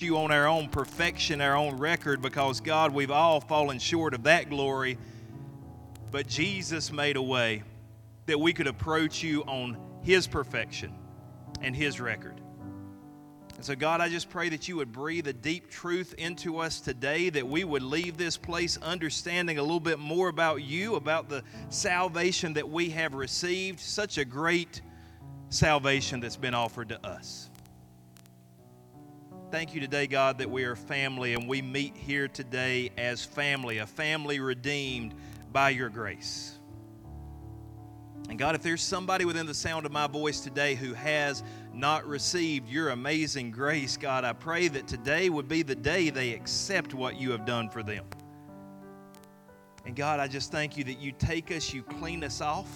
you on our own perfection, our own record, because God, we've all fallen short of that glory. But Jesus made a way that we could approach you on His perfection and His record. And so, God, I just pray that you would breathe a deep truth into us today, that we would leave this place understanding a little bit more about you, about the salvation that we have received. Such a great salvation that's been offered to us. Thank you today, God, that we are family and we meet here today as family, a family redeemed by your grace. And God, if there's somebody within the sound of my voice today who has not received your amazing grace, God, I pray that today would be the day they accept what you have done for them. And God, I just thank you that you take us, you clean us off,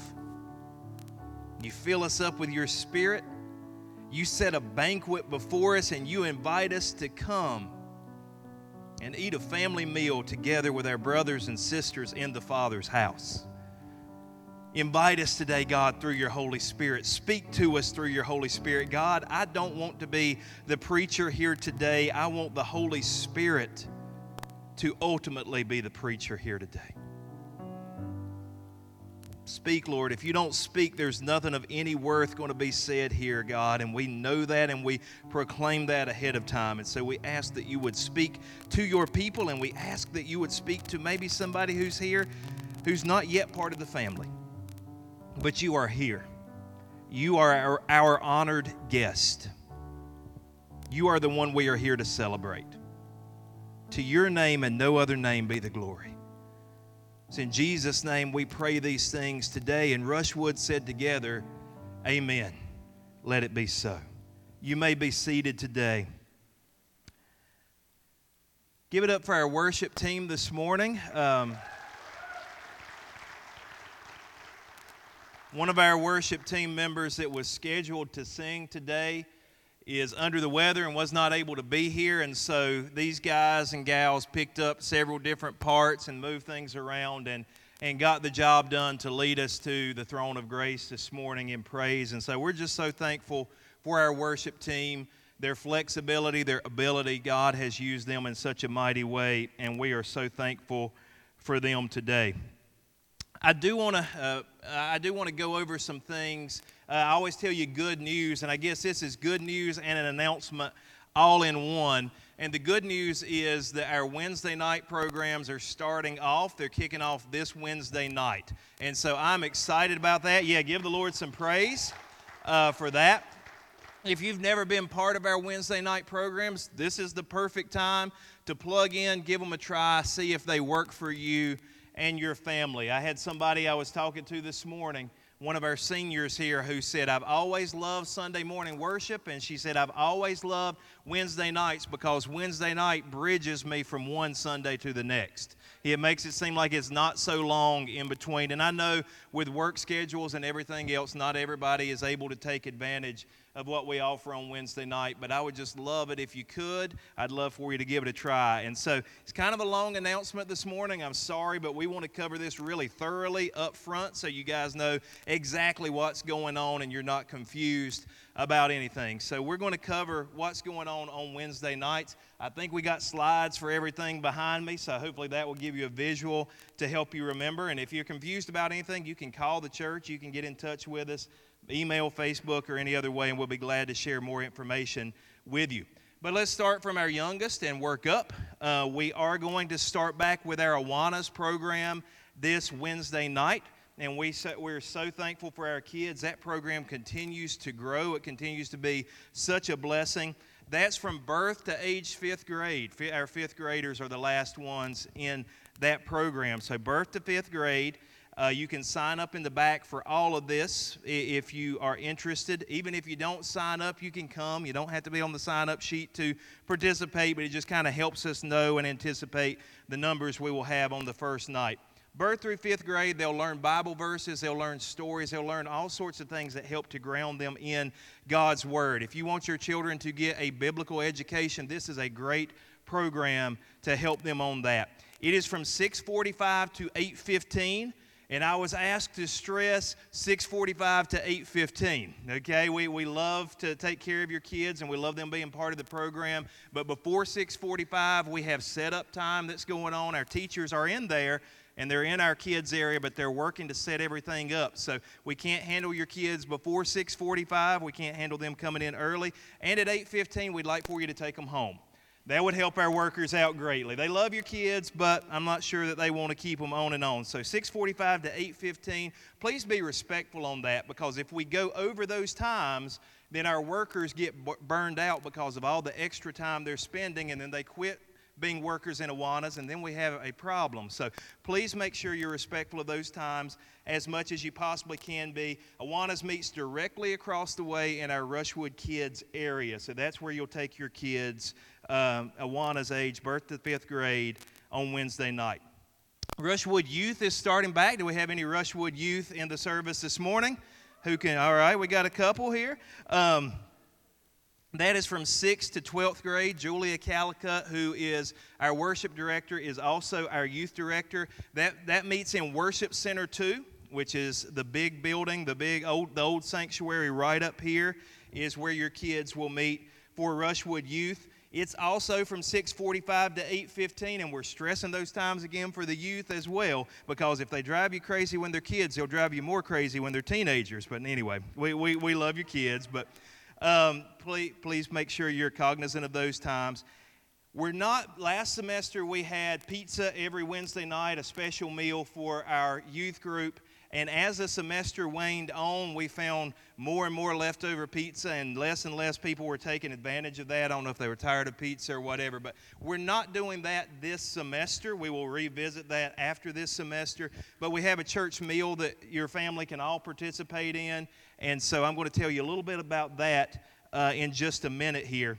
you fill us up with your spirit, you set a banquet before us and you invite us to come and eat a family meal together with our brothers and sisters in the Father's house. Invite us today, God, through your Holy Spirit. Speak to us through your Holy Spirit. God, I don't want to be the preacher here today. I want the Holy Spirit to ultimately be the preacher here today. Speak, Lord. If you don't speak, there's nothing of any worth going to be said here, God. And we know that and we proclaim that ahead of time. And so we ask that you would speak to your people and we ask that you would speak to maybe somebody who's here who's not yet part of the family. But you are here. You are our, our honored guest. You are the one we are here to celebrate. To your name and no other name be the glory. It's in Jesus' name we pray these things today. And Rushwood said together, Amen. Let it be so. You may be seated today. Give it up for our worship team this morning. Um, one of our worship team members that was scheduled to sing today is under the weather and was not able to be here. And so these guys and gals picked up several different parts and moved things around and, and got the job done to lead us to the throne of grace this morning in praise. And so we're just so thankful for our worship team, their flexibility, their ability. God has used them in such a mighty way, and we are so thankful for them today. I do want to uh, I do want to go over some things. Uh, I always tell you good news, and I guess this is good news and an announcement all in one. And the good news is that our Wednesday night programs are starting off. They're kicking off this Wednesday night, and so I'm excited about that. Yeah, give the Lord some praise uh, for that. If you've never been part of our Wednesday night programs, this is the perfect time to plug in, give them a try, see if they work for you and your family. I had somebody I was talking to this morning, one of our seniors here, who said, I've always loved Sunday morning worship. And she said, I've always loved Wednesday nights because Wednesday night bridges me from one Sunday to the next. It makes it seem like it's not so long in between. And I know with work schedules and everything else, not everybody is able to take advantage of what we offer on Wednesday night, but I would just love it if you could. I'd love for you to give it a try. And so it's kind of a long announcement this morning. I'm sorry, but we want to cover this really thoroughly up front so you guys know exactly what's going on and you're not confused about anything. So we're going to cover what's going on on Wednesday nights. I think we got slides for everything behind me, so hopefully that will give you a visual to help you remember. And if you're confused about anything, you can call the church, you can get in touch with us email, Facebook, or any other way, and we'll be glad to share more information with you. But let's start from our youngest and work up. Uh, we are going to start back with our Awanas program this Wednesday night. And we so, we're so thankful for our kids. That program continues to grow, it continues to be such a blessing. That's from birth to age fifth grade. Our fifth graders are the last ones in that program. So, birth to fifth grade. Uh, you can sign up in the back for all of this if you are interested. Even if you don't sign up, you can come. You don't have to be on the sign up sheet to participate, but it just kind of helps us know and anticipate the numbers we will have on the first night. Birth through fifth grade, they'll learn Bible verses, they'll learn stories, they'll learn all sorts of things that help to ground them in God's Word. If you want your children to get a biblical education, this is a great program to help them on that. It is from 645 to 815. And I was asked to stress 6:45 to 8:15. Okay, we, we love to take care of your kids and we love them being part of the program. But before 6:45, we have setup time that's going on. Our teachers are in there and they're in our kids area, but they're working to set everything up. So we can't handle your kids before 6:45. We can't handle them coming in early. And at 8:15, we'd like for you to take them home. That would help our workers out greatly. They love your kids, but I'm not sure that they want to keep them on and on. So 6:45 to 8:15, please be respectful on that because if we go over those times, then our workers get burned out because of all the extra time they're spending and then they quit being workers in Awanas, and then we have a problem. So please make sure you're respectful of those times as much as you possibly can be. Awanas meets directly across the way in our Rushwood Kids area. So that's where you'll take your kids, um, Awana's age, birth to fifth grade, on Wednesday night. Rushwood Youth is starting back. Do we have any Rushwood Youth in the service this morning? Who can? All right, we got a couple here. Um, that is from 6th to 12th grade. Julia Calicut, who is our worship director, is also our youth director. That, that meets in Worship Center 2, which is the big building, the big old, the old sanctuary right up here, is where your kids will meet for Rushwood Youth. It's also from 6:45 to 8:15, and we're stressing those times again for the youth as well, because if they drive you crazy when they're kids, they'll drive you more crazy when they're teenagers. But anyway, we, we, we love your kids, but um, please, please make sure you're cognizant of those times. We're not, last semester we had pizza every Wednesday night, a special meal for our youth group. And as the semester waned on, we found more and more leftover pizza, and less and less people were taking advantage of that. I don't know if they were tired of pizza or whatever, but we're not doing that this semester. We will revisit that after this semester. But we have a church meal that your family can all participate in, and so I'm going to tell you a little bit about that uh, in just a minute here.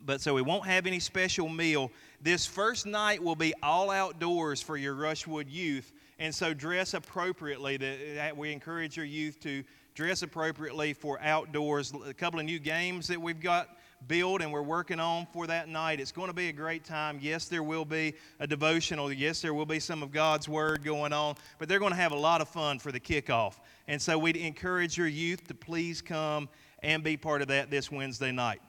But so we won't have any special meal. This first night will be all outdoors for your Rushwood youth. And so dress appropriately. That we encourage your youth to dress appropriately for outdoors. A couple of new games that we've got built and we're working on for that night. It's going to be a great time. Yes, there will be a devotional. Yes, there will be some of God's Word going on, but they're going to have a lot of fun for the kickoff. And so we'd encourage your youth to please come and be part of that this Wednesday night.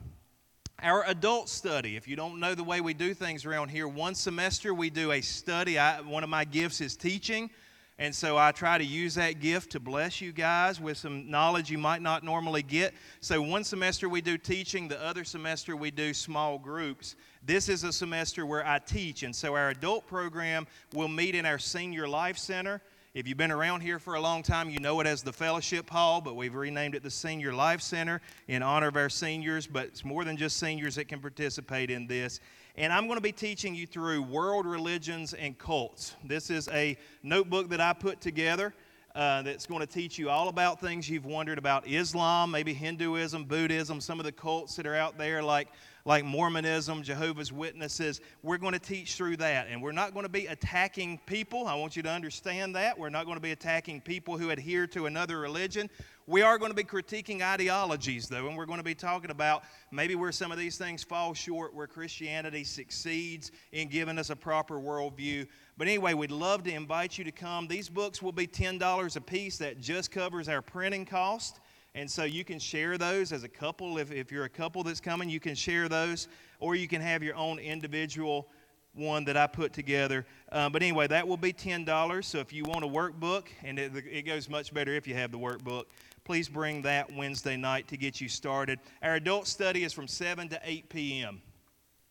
Our adult study, if you don't know the way we do things around here, one semester we do a study. I, one of my gifts is teaching. And so I try to use that gift to bless you guys with some knowledge you might not normally get. So one semester we do teaching, the other semester we do small groups. This is a semester where I teach. And so our adult program will meet in our Senior Life Center. If you've been around here for a long time, you know it as the Fellowship Hall, but we've renamed it the Senior Life Center in honor of our seniors. But it's more than just seniors that can participate in this. And I'm going to be teaching you through world religions and cults. This is a notebook that I put together. Uh, that's going to teach you all about things you've wondered about Islam, maybe Hinduism, Buddhism, some of the cults that are out there, like like Mormonism, Jehovah's Witnesses. We're going to teach through that. And we're not going to be attacking people. I want you to understand that. We're not going to be attacking people who adhere to another religion. We are going to be critiquing ideologies, though, and we're going to be talking about maybe where some of these things fall short, where Christianity succeeds in giving us a proper worldview. But anyway, we'd love to invite you to come. These books will be $10 a piece. That just covers our printing cost. And so you can share those as a couple. If, if you're a couple that's coming, you can share those, or you can have your own individual one that I put together. Uh, but anyway, that will be $10. So if you want a workbook, and it, it goes much better if you have the workbook, please bring that Wednesday night to get you started. Our adult study is from 7 to 8 p.m.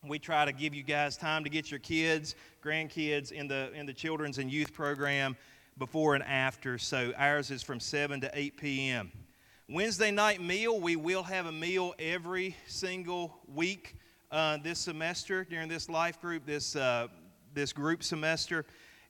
We try to give you guys time to get your kids, grandkids in the, in the children's and youth program before and after. So ours is from 7 to 8 p.m. Wednesday night meal, we will have a meal every single week uh, this semester during this life group, this, uh, this group semester.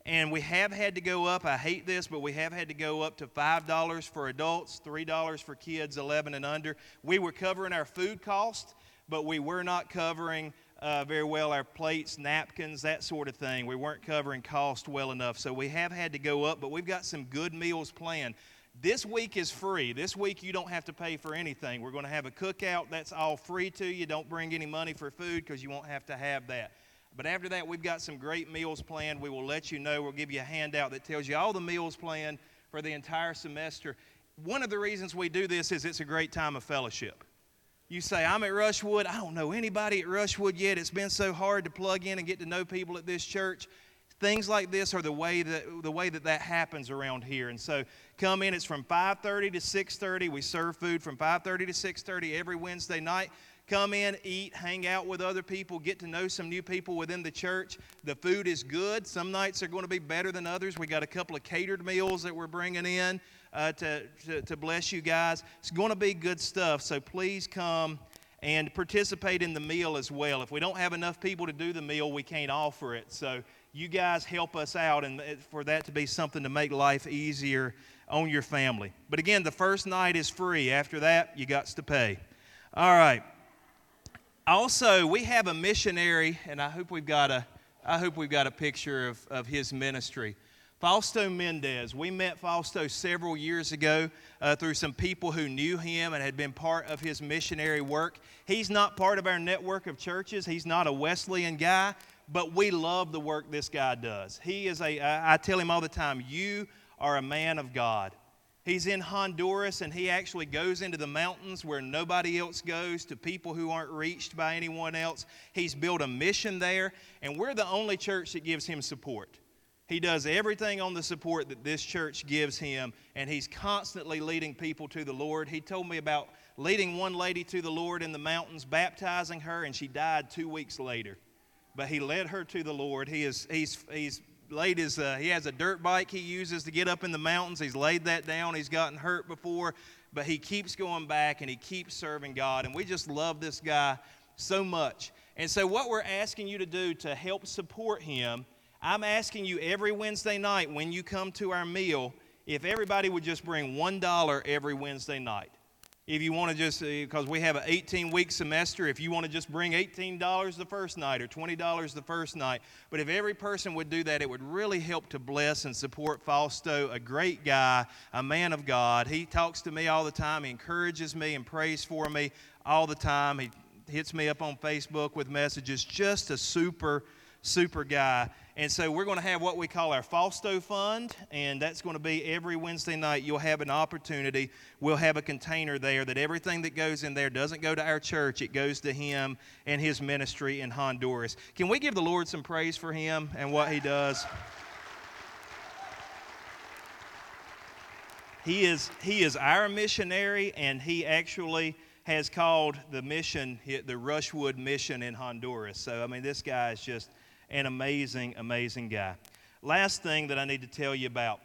And we have had to go up, I hate this, but we have had to go up to $5 for adults, $3 for kids 11 and under. We were covering our food cost, but we were not covering uh, very well our plates, napkins, that sort of thing. We weren't covering cost well enough. So we have had to go up, but we've got some good meals planned. This week is free. This week you don't have to pay for anything. We're going to have a cookout. That's all free to you. Don't bring any money for food because you won't have to have that. But after that, we've got some great meals planned. We will let you know. We'll give you a handout that tells you all the meals planned for the entire semester. One of the reasons we do this is it's a great time of fellowship. You say, I'm at Rushwood. I don't know anybody at Rushwood yet. It's been so hard to plug in and get to know people at this church things like this are the way that the way that that happens around here. And so come in it's from 5.30 to 6.30 we serve food from 5.30 to 6.30 every wednesday night. Come in eat hang out with other people get to know some new people within the church. The food is good. Some nights are going to be better than others. We got a couple of catered meals that we're bringing in uh, to, to, to bless you guys. It's going to be good stuff so please come and participate in the meal as well. If we don't have enough people to do the meal we can't offer it. So you guys help us out and for that to be something to make life easier on your family. But again, the first night is free. After that, you got to pay. All right. Also, we have a missionary, and I hope we've got a, I hope we've got a picture of, of his ministry. Fausto Mendez. We met Fausto several years ago uh, through some people who knew him and had been part of his missionary work. He's not part of our network of churches, he's not a Wesleyan guy, but we love the work this guy does. He is a, I tell him all the time, you are a man of God. He's in Honduras and he actually goes into the mountains where nobody else goes to people who aren't reached by anyone else. He's built a mission there, and we're the only church that gives him support. He does everything on the support that this church gives him, and he's constantly leading people to the Lord. He told me about leading one lady to the Lord in the mountains, baptizing her, and she died two weeks later but he led her to the Lord. He is he's he's laid his uh, he has a dirt bike he uses to get up in the mountains. He's laid that down. He's gotten hurt before, but he keeps going back and he keeps serving God. And we just love this guy so much. And so what we're asking you to do to help support him, I'm asking you every Wednesday night when you come to our meal, if everybody would just bring $1 every Wednesday night if you want to just, because uh, we have an 18 week semester, if you want to just bring $18 the first night or $20 the first night. But if every person would do that, it would really help to bless and support Fausto, a great guy, a man of God. He talks to me all the time, he encourages me and prays for me all the time. He hits me up on Facebook with messages, just a super, super guy. And so we're going to have what we call our Fausto Fund, and that's going to be every Wednesday night. You'll have an opportunity. We'll have a container there that everything that goes in there doesn't go to our church, it goes to him and his ministry in Honduras. Can we give the Lord some praise for him and what he does? He is, he is our missionary, and he actually has called the mission the Rushwood Mission in Honduras. So, I mean, this guy is just an amazing, amazing guy. Last thing that I need to tell you about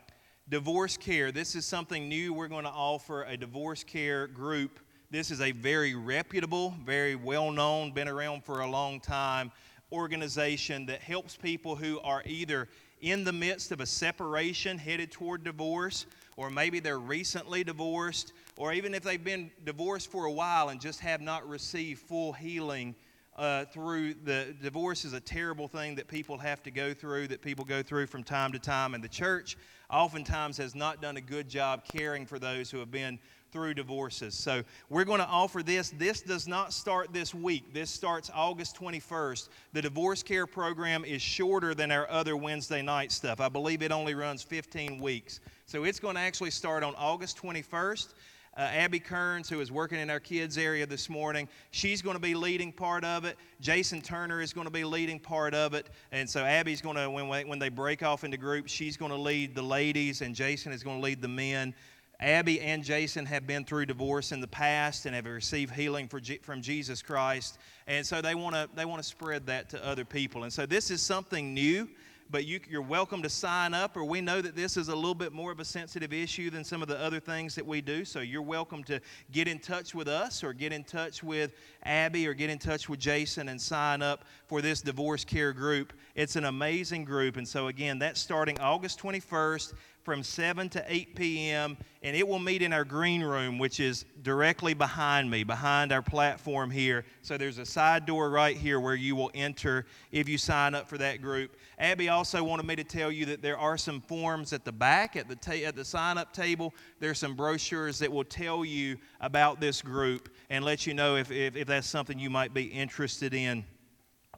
divorce care. This is something new we're going to offer a divorce care group. This is a very reputable, very well known, been around for a long time organization that helps people who are either in the midst of a separation headed toward divorce, or maybe they're recently divorced, or even if they've been divorced for a while and just have not received full healing uh, through the divorce is a terrible thing that people have to go through, that people go through from time to time. And the church oftentimes has not done a good job caring for those who have been through divorces. So we're going to offer this. This does not start this week. This starts August 21st. The divorce care program is shorter than our other Wednesday night stuff. I believe it only runs 15 weeks. So it's going to actually start on August 21st uh, Abby Kearns, who is working in our kids area this morning, she's going to be leading part of it. Jason Turner is going to be leading part of it. And so Abby's going to, when, when they break off into groups, she's going to lead the ladies, and Jason is going to lead the men. Abby and Jason have been through divorce in the past and have received healing from Jesus Christ. And so they want to they want to spread that to other people. And so this is something new but you, are welcome to sign up, or we know that this is a little bit more of a sensitive issue than some of the other things that we do. So you're welcome to get in touch with us, or get in touch with Abby, or get in touch with Jason and sign up for this divorce care group. It's an amazing group. And so, again, that's starting August 21st from 7 to 8 p.m., and it will meet in our green room, which is directly behind me, behind our platform here. So there's a side door right here where you will enter if you sign up for that group. Abby also wanted me to tell you that there are some forms at the back at the, ta- at the sign up table. There's some brochures that will tell you about this group and let you know if, if, if that's something you might be interested in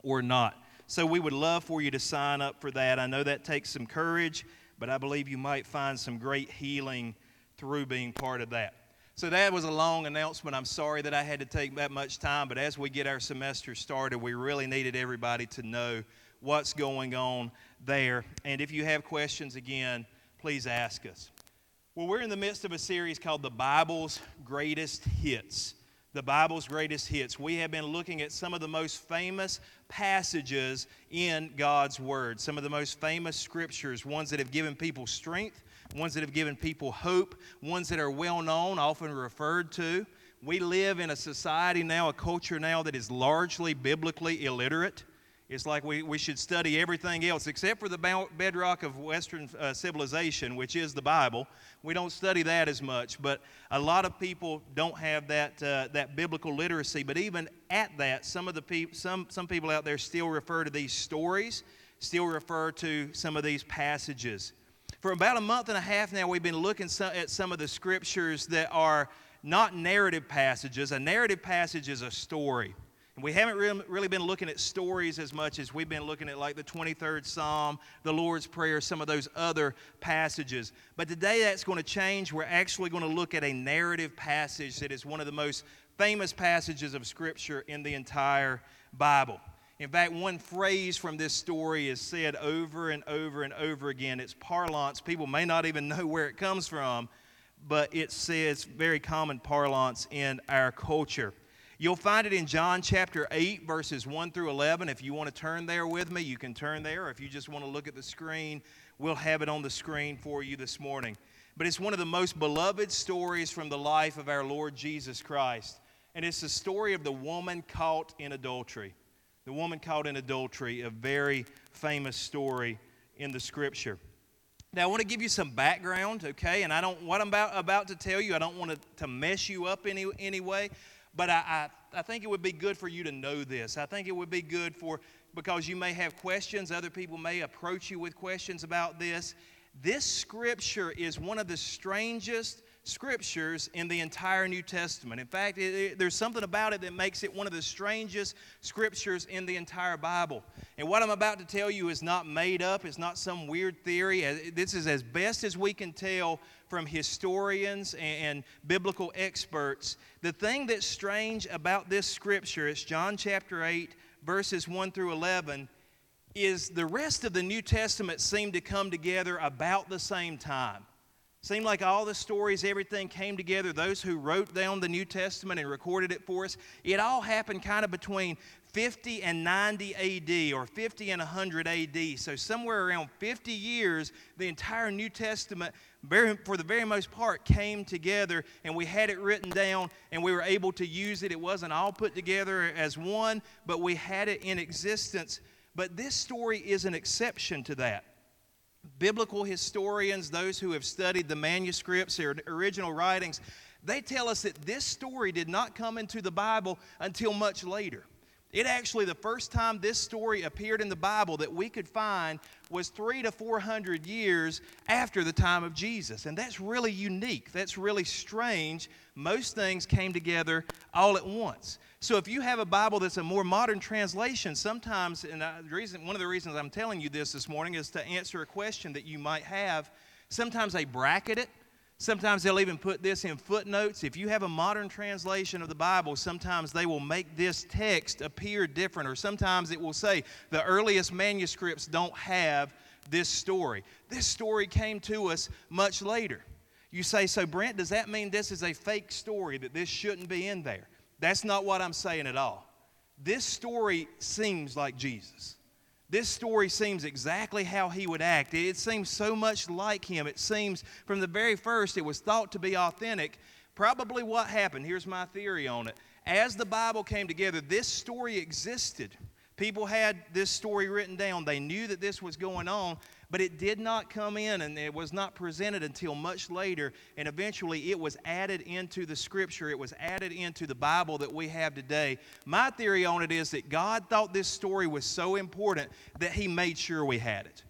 or not. So we would love for you to sign up for that. I know that takes some courage, but I believe you might find some great healing through being part of that. So that was a long announcement. I'm sorry that I had to take that much time, but as we get our semester started, we really needed everybody to know what's going on there. And if you have questions, again, please ask us. Well, we're in the midst of a series called The Bible's Greatest Hits. The Bible's Greatest Hits. We have been looking at some of the most famous passages in God's Word, some of the most famous scriptures, ones that have given people strength, ones that have given people hope, ones that are well known, often referred to. We live in a society now, a culture now that is largely biblically illiterate. It's like we, we should study everything else except for the bedrock of Western uh, civilization, which is the Bible. We don't study that as much, but a lot of people don't have that, uh, that biblical literacy. But even at that, some, of the pe- some, some people out there still refer to these stories, still refer to some of these passages. For about a month and a half now, we've been looking at some of the scriptures that are not narrative passages. A narrative passage is a story. And we haven't really been looking at stories as much as we've been looking at, like the 23rd Psalm, the Lord's Prayer, some of those other passages. But today that's going to change. We're actually going to look at a narrative passage that is one of the most famous passages of Scripture in the entire Bible. In fact, one phrase from this story is said over and over and over again. It's parlance. People may not even know where it comes from, but it says very common parlance in our culture. You'll find it in John chapter 8, verses 1 through 11. If you want to turn there with me, you can turn there. Or if you just want to look at the screen, we'll have it on the screen for you this morning. But it's one of the most beloved stories from the life of our Lord Jesus Christ. And it's the story of the woman caught in adultery. The woman caught in adultery, a very famous story in the scripture. Now, I want to give you some background, okay? And I don't, what I'm about, about to tell you, I don't want to, to mess you up any, anyway. But I, I, I think it would be good for you to know this. I think it would be good for, because you may have questions, other people may approach you with questions about this. This scripture is one of the strangest scriptures in the entire New Testament. In fact, it, it, there's something about it that makes it one of the strangest scriptures in the entire Bible. And what I'm about to tell you is not made up, it's not some weird theory. Uh, this is as best as we can tell from historians and, and biblical experts. The thing that's strange about this scripture, it's John chapter 8, verses 1 through 11 is the rest of the New Testament seem to come together about the same time. Seemed like all the stories, everything came together. Those who wrote down the New Testament and recorded it for us, it all happened kind of between 50 and 90 AD or 50 and 100 AD. So, somewhere around 50 years, the entire New Testament, for the very most part, came together and we had it written down and we were able to use it. It wasn't all put together as one, but we had it in existence. But this story is an exception to that biblical historians, those who have studied the manuscripts, their original writings, they tell us that this story did not come into the Bible until much later. It actually, the first time this story appeared in the Bible that we could find was three to four hundred years after the time of Jesus. And that's really unique. That's really strange. Most things came together all at once. So if you have a Bible that's a more modern translation, sometimes, and the reason, one of the reasons I'm telling you this this morning is to answer a question that you might have. Sometimes they bracket it. Sometimes they'll even put this in footnotes. If you have a modern translation of the Bible, sometimes they will make this text appear different, or sometimes it will say the earliest manuscripts don't have this story. This story came to us much later. You say, so Brent, does that mean this is a fake story, that this shouldn't be in there? That's not what I'm saying at all. This story seems like Jesus. This story seems exactly how he would act. It seems so much like him. It seems from the very first it was thought to be authentic. Probably what happened, here's my theory on it. As the Bible came together, this story existed. People had this story written down. They knew that this was going on, but it did not come in and it was not presented until much later. And eventually it was added into the scripture, it was added into the Bible that we have today. My theory on it is that God thought this story was so important that He made sure we had it.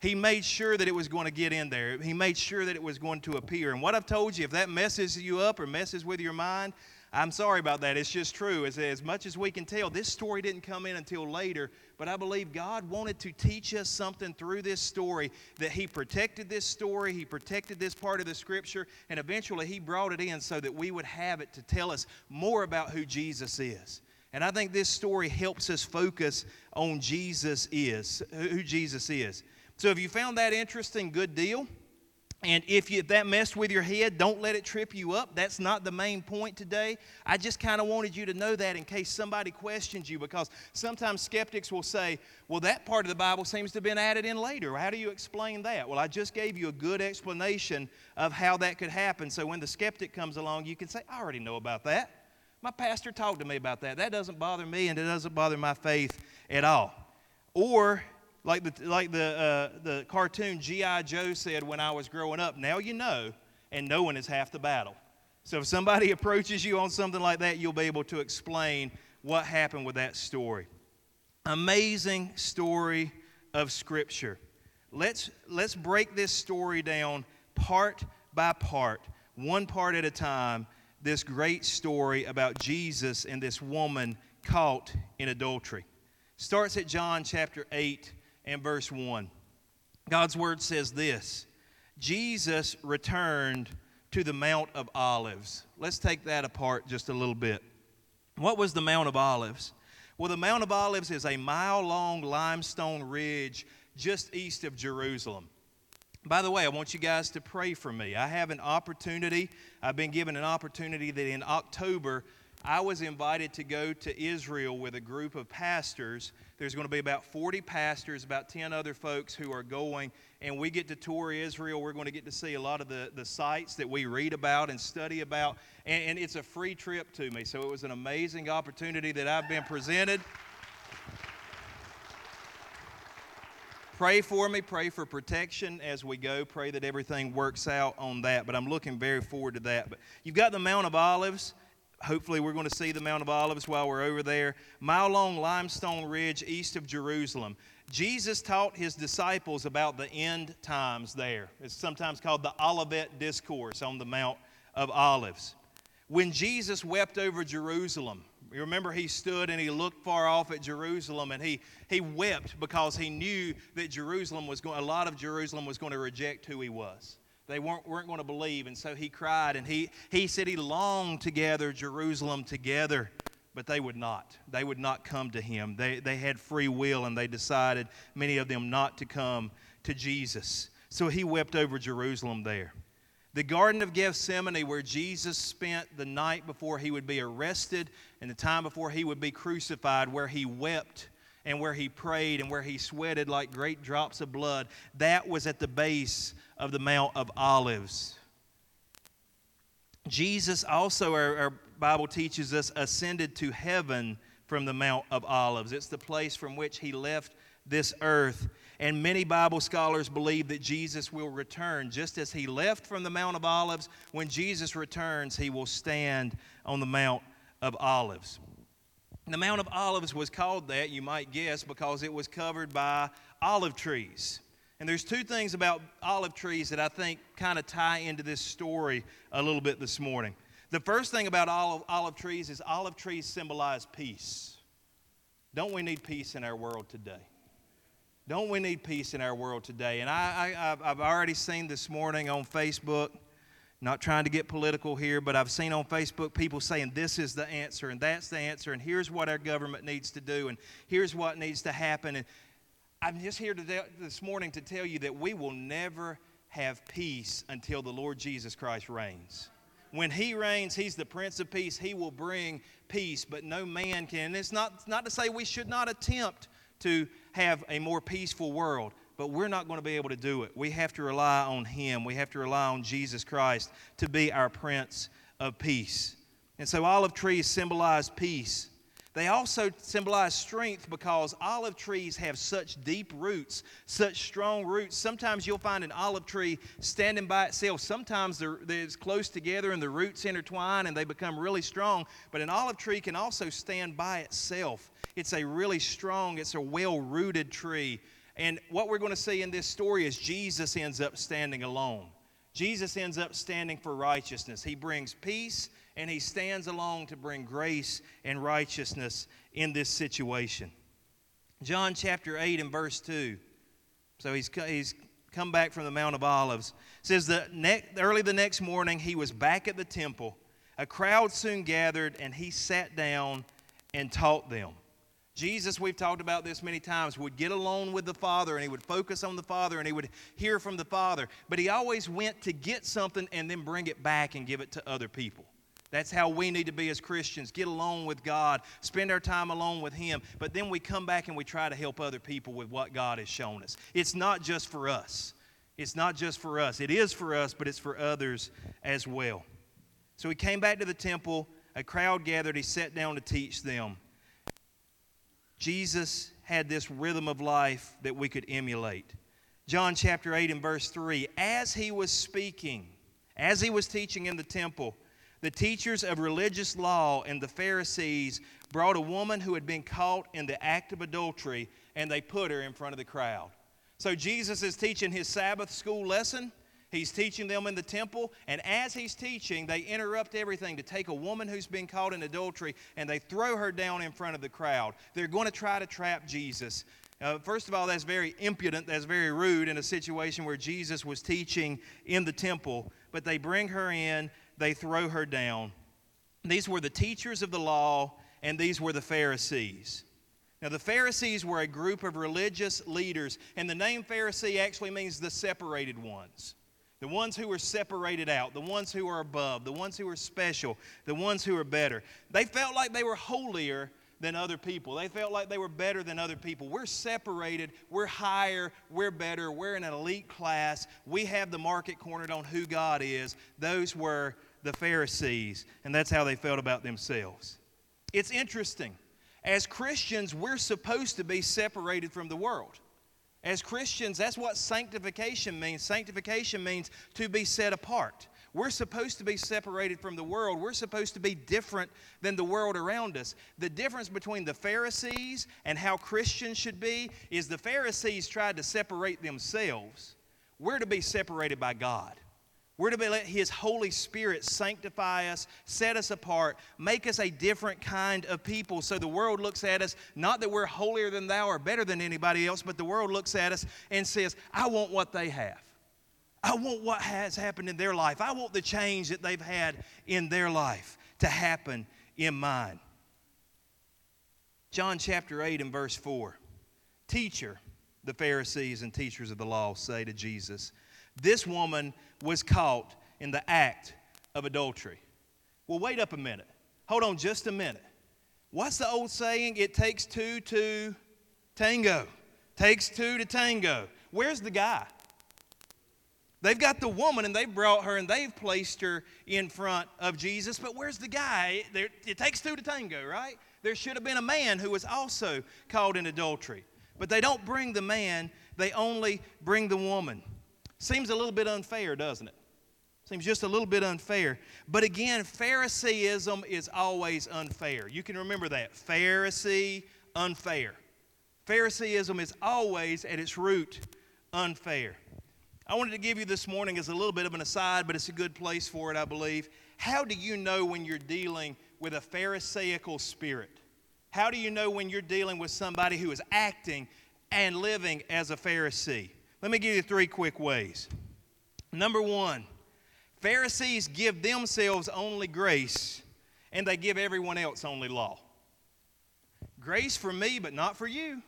He made sure that it was going to get in there. He made sure that it was going to appear. And what I've told you, if that messes you up or messes with your mind, I'm sorry about that. It's just true. As, as much as we can tell, this story didn't come in until later, but I believe God wanted to teach us something through this story that He protected this story, He protected this part of the scripture, and eventually He brought it in so that we would have it to tell us more about who Jesus is. And I think this story helps us focus on Jesus is, who Jesus is. So if you found that interesting, good deal. And if, you, if that messed with your head, don't let it trip you up. That's not the main point today. I just kind of wanted you to know that in case somebody questions you, because sometimes skeptics will say, well, that part of the Bible seems to have been added in later. How do you explain that? Well, I just gave you a good explanation of how that could happen. So when the skeptic comes along, you can say, I already know about that. My pastor talked to me about that. That doesn't bother me, and it doesn't bother my faith at all. Or like the, like the, uh, the cartoon G.I. Joe said when I was growing up, now you know, and knowing is half the battle. So if somebody approaches you on something like that, you'll be able to explain what happened with that story. Amazing story of Scripture. Let's, let's break this story down part by part, one part at a time. This great story about Jesus and this woman caught in adultery. Starts at John chapter 8 and verse 1. God's word says this Jesus returned to the Mount of Olives. Let's take that apart just a little bit. What was the Mount of Olives? Well, the Mount of Olives is a mile long limestone ridge just east of Jerusalem. By the way, I want you guys to pray for me. I have an opportunity, I've been given an opportunity that in October I was invited to go to Israel with a group of pastors. There's going to be about 40 pastors, about 10 other folks who are going, and we get to tour Israel. We're going to get to see a lot of the, the sites that we read about and study about, and, and it's a free trip to me. So it was an amazing opportunity that I've been presented. Pray for me, pray for protection as we go. Pray that everything works out on that. But I'm looking very forward to that. But you've got the Mount of Olives hopefully we're going to see the Mount of Olives while we're over there. Mile long limestone ridge east of Jerusalem. Jesus taught his disciples about the end times there. It's sometimes called the Olivet Discourse on the Mount of Olives. When Jesus wept over Jerusalem, you remember he stood and he looked far off at Jerusalem and he, he wept because he knew that Jerusalem was going, a lot of Jerusalem was going to reject who he was. They weren't, weren't going to believe. And so he cried and he, he said he longed to gather Jerusalem together, but they would not. They would not come to him. They, they had free will and they decided, many of them, not to come to Jesus. So he wept over Jerusalem there. The Garden of Gethsemane, where Jesus spent the night before he would be arrested and the time before he would be crucified, where he wept and where he prayed and where he sweated like great drops of blood, that was at the base of the Mount of Olives. Jesus also, our, our, Bible teaches us, ascended to heaven from the Mount of Olives. It's the place from which he left this earth. And many Bible scholars believe that Jesus will return. Just as he left from the Mount of Olives, when Jesus returns, he will stand on the Mount of Olives. The Mount of Olives was called that, you might guess, because it was covered by olive trees. And there's two things about olive trees that I think kind of tie into this story a little bit this morning. The first thing about olive, olive trees is olive trees symbolize peace. Don't we need peace in our world today? Don't we need peace in our world today? And I, I, I've already seen this morning on Facebook not trying to get political here, but I've seen on Facebook people saying this is the answer and that's the answer, and here's what our government needs to do, and here's what needs to happen. And I'm just here today, this morning to tell you that we will never have peace until the Lord Jesus Christ reigns. When He reigns, He's the Prince of Peace. He will bring peace, but no man can. And it's not, not to say we should not attempt to have a more peaceful world but we're not going to be able to do it. We have to rely on Him. We have to rely on Jesus Christ to be our Prince of Peace. And so olive trees symbolize peace. They also symbolize strength because olive trees have such deep roots, such strong roots. Sometimes you'll find an olive tree standing by itself. Sometimes they're, they're close together and the roots intertwine and they become really strong. But an olive tree can also stand by itself. It's a really strong, it's a well rooted tree and what we're going to see in this story is Jesus ends up standing alone. Jesus ends up standing for righteousness. He brings peace and he stands alone to bring grace and righteousness in this situation. John chapter 8 and verse 2. So he's, he's come back from the Mount of Olives. It says that ne- early the next morning he was back at the temple. A crowd soon gathered and he sat down and taught them. Jesus, we've talked about this many times, would get alone with the Father and he would focus on the Father and he would hear from the Father. But he always went to get something and then bring it back and give it to other people. That's how we need to be as Christians. Get alone with God, spend our time alone with Him, but then we come back and we try to help other people with what God has shown us. It's not just for us. It's not just for us. It is for us, but it's for others as well. So he came back to the temple. A crowd gathered. He sat down to teach them. Jesus had this rhythm of life that we could emulate. John chapter 8 and verse 3 As he was speaking, as he was teaching in the temple, the teachers of religious law and the Pharisees brought a woman who had been caught in the act of adultery and they put her in front of the crowd. So Jesus is teaching his Sabbath school lesson. He's teaching them in the temple, and as he's teaching, they interrupt everything to take a woman who's been caught in adultery and they throw her down in front of the crowd. They're going to try to trap Jesus. Uh, first of all, that's very impudent, that's very rude in a situation where Jesus was teaching in the temple, but they bring her in, they throw her down. These were the teachers of the law, and these were the Pharisees. Now, the Pharisees were a group of religious leaders, and the name Pharisee actually means the separated ones. The ones who were separated out, the ones who are above, the ones who are special, the ones who are better. They felt like they were holier than other people. They felt like they were better than other people. We're separated, we're higher, we're better, we're in an elite class. We have the market cornered on who God is. Those were the Pharisees, and that's how they felt about themselves. It's interesting. As Christians, we're supposed to be separated from the world. As Christians, that's what sanctification means. Sanctification means to be set apart. We're supposed to be separated from the world. We're supposed to be different than the world around us. The difference between the Pharisees and how Christians should be is the Pharisees tried to separate themselves. We're to be separated by God. We're to be let His Holy Spirit sanctify us, set us apart, make us a different kind of people. So the world looks at us, not that we're holier than thou or better than anybody else, but the world looks at us and says, I want what they have. I want what has happened in their life. I want the change that they've had in their life to happen in mine. John chapter 8 and verse 4. Teacher, the Pharisees and teachers of the law say to Jesus, This woman was caught in the act of adultery. Well, wait up a minute. Hold on just a minute. What's the old saying? It takes two to tango. Takes two to tango. Where's the guy? They've got the woman and they've brought her and they've placed her in front of Jesus, but where's the guy? It takes two to tango, right? There should have been a man who was also caught in adultery. But they don't bring the man, they only bring the woman. Seems a little bit unfair, doesn't it? Seems just a little bit unfair. But again, Phariseeism is always unfair. You can remember that. Pharisee, unfair. Phariseeism is always at its root unfair. I wanted to give you this morning as a little bit of an aside, but it's a good place for it, I believe. How do you know when you're dealing with a Pharisaical spirit? How do you know when you're dealing with somebody who is acting and living as a Pharisee? Let me give you three quick ways. Number one, Pharisees give themselves only grace, and they give everyone else only law. Grace for me, but not for you.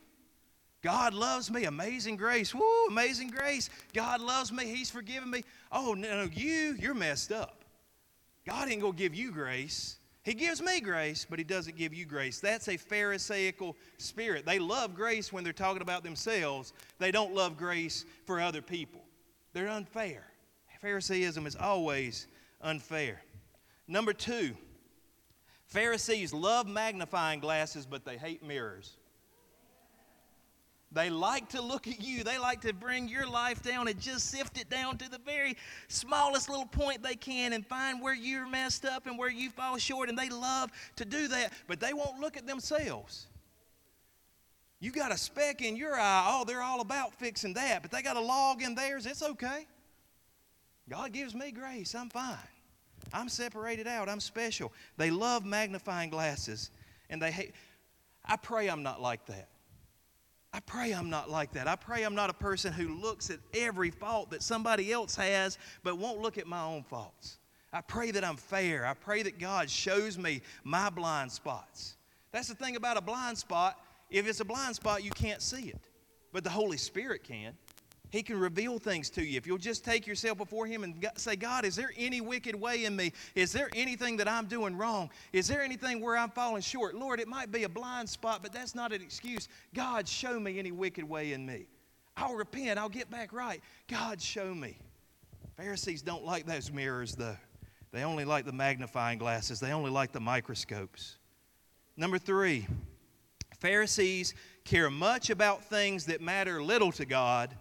God loves me. Amazing grace. Woo, amazing grace. God loves me. He's forgiven me. Oh, no, you, you're messed up. God ain't going to give you grace. He gives me grace, but He doesn't give you grace. That's a Pharisaical spirit. They love grace when they're talking about themselves, they don't love grace for other people. They're unfair. Pharisaism is always unfair. Number two, Pharisees love magnifying glasses, but they hate mirrors. They like to look at you. They like to bring your life down and just sift it down to the very smallest little point they can and find where you're messed up and where you fall short. And they love to do that, but they won't look at themselves. You got a speck in your eye. Oh, they're all about fixing that, but they got a log in theirs. It's okay. God gives me grace. I'm fine. I'm separated out. I'm special. They love magnifying glasses and they hate. I pray I'm not like that. I pray I'm not like that. I pray I'm not a person who looks at every fault that somebody else has but won't look at my own faults. I pray that I'm fair. I pray that God shows me my blind spots. That's the thing about a blind spot. If it's a blind spot, you can't see it, but the Holy Spirit can. He can reveal things to you. If you'll just take yourself before Him and say, God, is there any wicked way in me? Is there anything that I'm doing wrong? Is there anything where I'm falling short? Lord, it might be a blind spot, but that's not an excuse. God, show me any wicked way in me. I'll repent. I'll get back right. God, show me. Pharisees don't like those mirrors, though. They only like the magnifying glasses, they only like the microscopes. Number three, Pharisees care much about things that matter little to God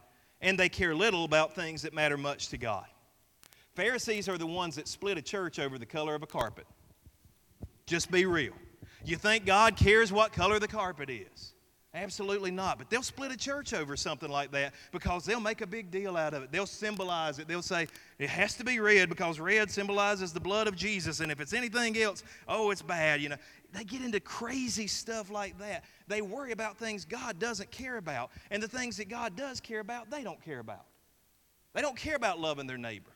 and they care little about things that matter much to God. Pharisees are the ones that split a church over the color of a carpet. Just be real. You think God cares what color the carpet is? Absolutely not. But they'll split a church over something like that because they'll make a big deal out of it. They'll symbolize it. They'll say it has to be red because red symbolizes the blood of Jesus. And if it's anything else, oh, it's bad. You know, they get into crazy stuff like that. They worry about things God doesn't care about. And the things that God does care about, they don't care about. They don't care about loving their neighbor.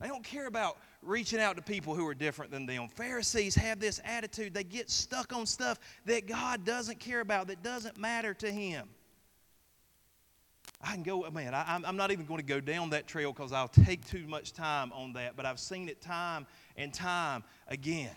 They don't care about reaching out to people who are different than them. Pharisees have this attitude. They get stuck on stuff that God doesn't care about, that doesn't matter to Him. I can go, man, I, am not even going to go down that trail because I'll take too much time on that, but I've seen it time and time again.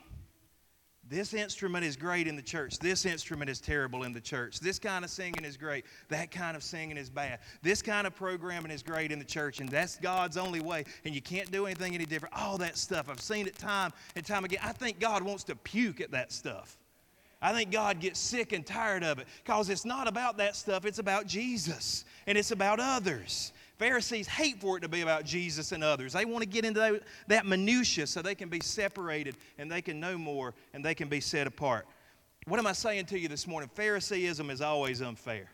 This instrument is great in the church. This instrument is terrible in the church. This kind of singing is great. That kind of singing is bad. This kind of programming is great in the church, and that's God's only way, and you can't do anything any different. All that stuff. I've seen it time and time again. I think God wants to puke at that stuff. I think God gets sick and tired of it because it's not about that stuff, it's about Jesus, and it's about others. Pharisees hate for it to be about Jesus and others. They want to get into that, that minutia so they can be separated and they can know more and they can be set apart. What am I saying to you this morning? Phariseeism is always unfair.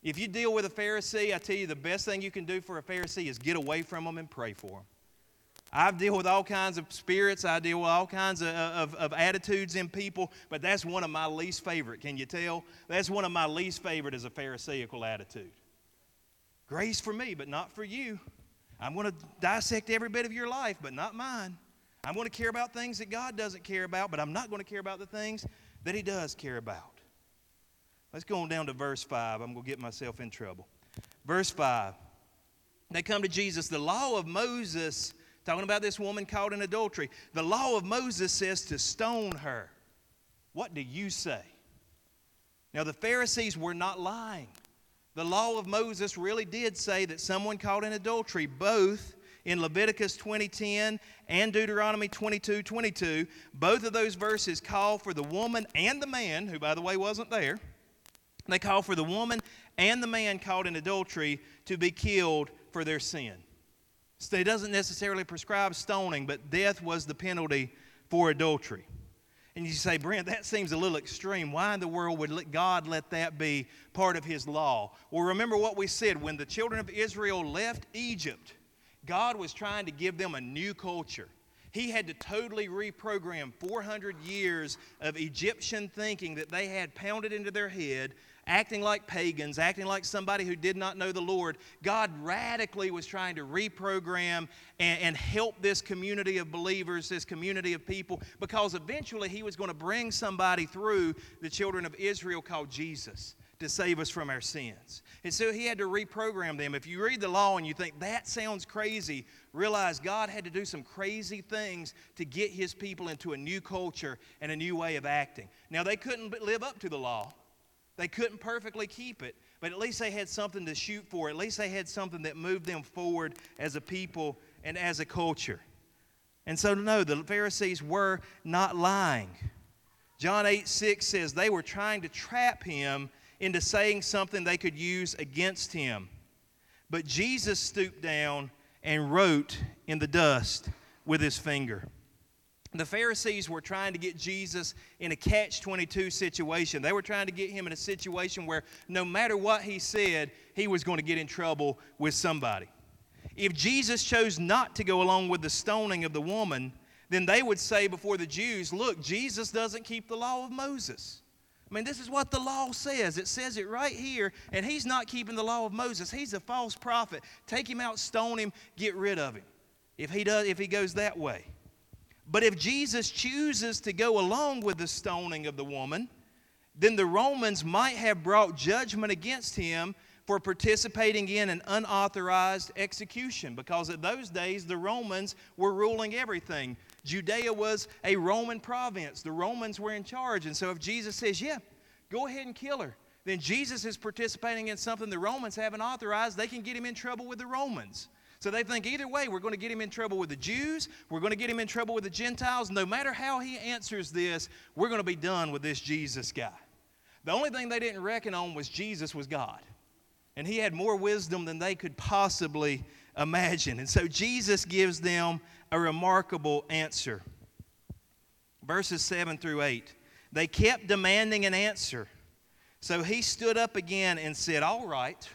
If you deal with a Pharisee, I tell you the best thing you can do for a Pharisee is get away from them and pray for them. I've dealt with all kinds of spirits. I deal with all kinds of, of, of, attitudes in people, but that's one of my least favorite. Can you tell? That's one of my least favorite is a Pharisaical attitude. Grace for me, but not for you. I'm going to dissect every bit of your life, but not mine. I'm going to care about things that God doesn't care about, but I'm not going to care about the things that He does care about. Let's go on down to verse 5. I'm going to get myself in trouble. Verse 5. They come to Jesus. The law of Moses, talking about this woman caught in adultery, the law of Moses says to stone her. What do you say? Now, the Pharisees were not lying. The law of Moses really did say that someone caught in adultery, both in Leviticus 20:10 and Deuteronomy 22:22, both of those verses call for the woman and the man, who by the way wasn't there. They call for the woman and the man caught in adultery to be killed for their sin. So it doesn't necessarily prescribe stoning, but death was the penalty for adultery. And you say, Brent, that seems a little extreme. Why in the world would God let that be part of His law? Well, remember what we said. When the children of Israel left Egypt, God was trying to give them a new culture. He had to totally reprogram 400 years of Egyptian thinking that they had pounded into their head acting like pagans, acting like somebody who did not know the Lord, God radically was trying to reprogram and, and help this community of believers, this community of people, because eventually He was going to bring somebody through the children of Israel called Jesus to save us from our sins. And so he had to reprogram them. If you read the law and you think that sounds crazy, realize God had to do some crazy things to get his people into a new culture and a new way of acting. Now, they couldn't live up to the law. They couldn't perfectly keep it, but at least they had something to shoot for. At least they had something that moved them forward as a people and as a culture. And so, no, the Pharisees were not lying. John 8 6 says they were trying to trap him into saying something they could use against him. But Jesus stooped down and wrote in the dust with his finger. The Pharisees were trying to get Jesus in a catch 22 situation. They were trying to get him in a situation where no matter what he said, he was going to get in trouble with somebody. If Jesus chose not to go along with the stoning of the woman, then they would say before the Jews, Look, Jesus doesn't keep the law of Moses. I mean, this is what the law says. It says it right here, and he's not keeping the law of Moses. He's a false prophet. Take him out, stone him, get rid of him. If he does, if he goes that way. But if Jesus chooses to go along with the stoning of the woman, then the Romans might have brought judgment against him for participating in an unauthorized execution because in those days the Romans were ruling everything. Judea was a Roman province, the Romans were in charge. And so if Jesus says, Yeah, go ahead and kill her, then Jesus is participating in something the Romans haven't authorized. They can get him in trouble with the Romans. So they think either way, we're going to get him in trouble with the Jews, we're going to get him in trouble with the Gentiles. No matter how he answers this, we're going to be done with this Jesus guy. The only thing they didn't reckon on was Jesus was God. And he had more wisdom than they could possibly imagine. And so Jesus gives them a remarkable answer. Verses 7 through 8. They kept demanding an answer. So he stood up again and said, All right.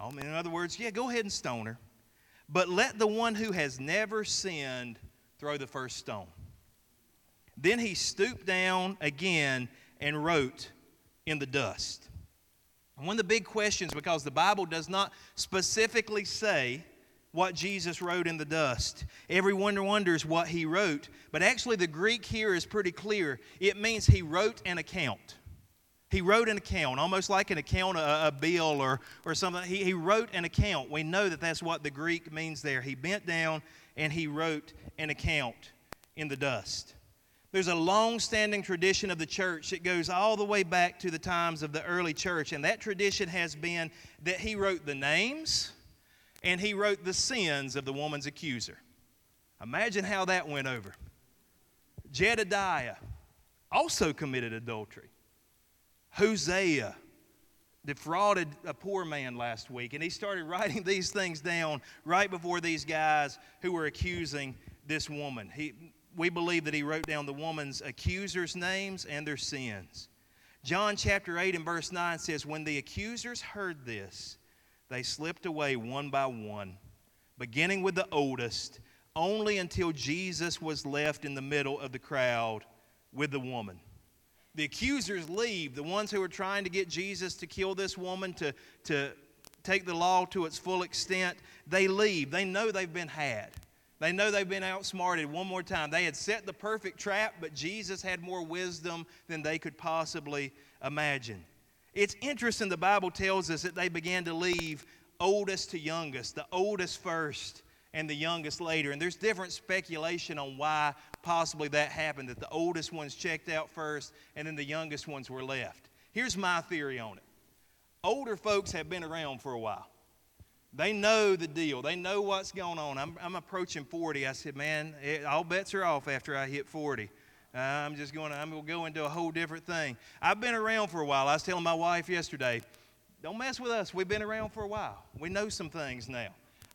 Oh, in other words, yeah, go ahead and stone her. But let the one who has never sinned throw the first stone. Then he stooped down again and wrote in the dust. One of the big questions, because the Bible does not specifically say what Jesus wrote in the dust. Everyone wonders what he wrote, but actually, the Greek here is pretty clear. It means he wrote an account. He wrote an account, almost like an account, a, a bill or, or something. He, he wrote an account. We know that that's what the Greek means there. He bent down and he wrote an account in the dust. There's a long standing tradition of the church that goes all the way back to the times of the early church, and that tradition has been that he wrote the names and he wrote the sins of the woman's accuser. Imagine how that went over. Jedediah also committed adultery. Hosea defrauded a poor man last week, and he started writing these things down right before these guys who were accusing this woman. He, we believe that he wrote down the woman's accusers' names and their sins. John chapter 8 and verse 9 says, When the accusers heard this, they slipped away one by one, beginning with the oldest, only until Jesus was left in the middle of the crowd with the woman the accusers leave, the ones who are trying to get Jesus to kill this woman, to, to take the law to its full extent, they leave. They know they've been had. They know they've been outsmarted one more time. They had set the perfect trap, but Jesus had more wisdom than they could possibly imagine. It's interesting, the Bible tells us that they began to leave oldest to youngest, the oldest first and the youngest later. And there's different speculation on why possibly that happened, that the oldest ones checked out first and then the youngest ones were left. Here's my theory on it older folks have been around for a while. They know the deal. They know what's going on. I'm, I'm approaching 40. I said, man, it, all bets are off after I hit 40. Uh, I'm just going to, I'm going to go into a whole different thing. I've been around for a while. I was telling my wife yesterday, don't mess with us. We've been around for a while. We know some things now.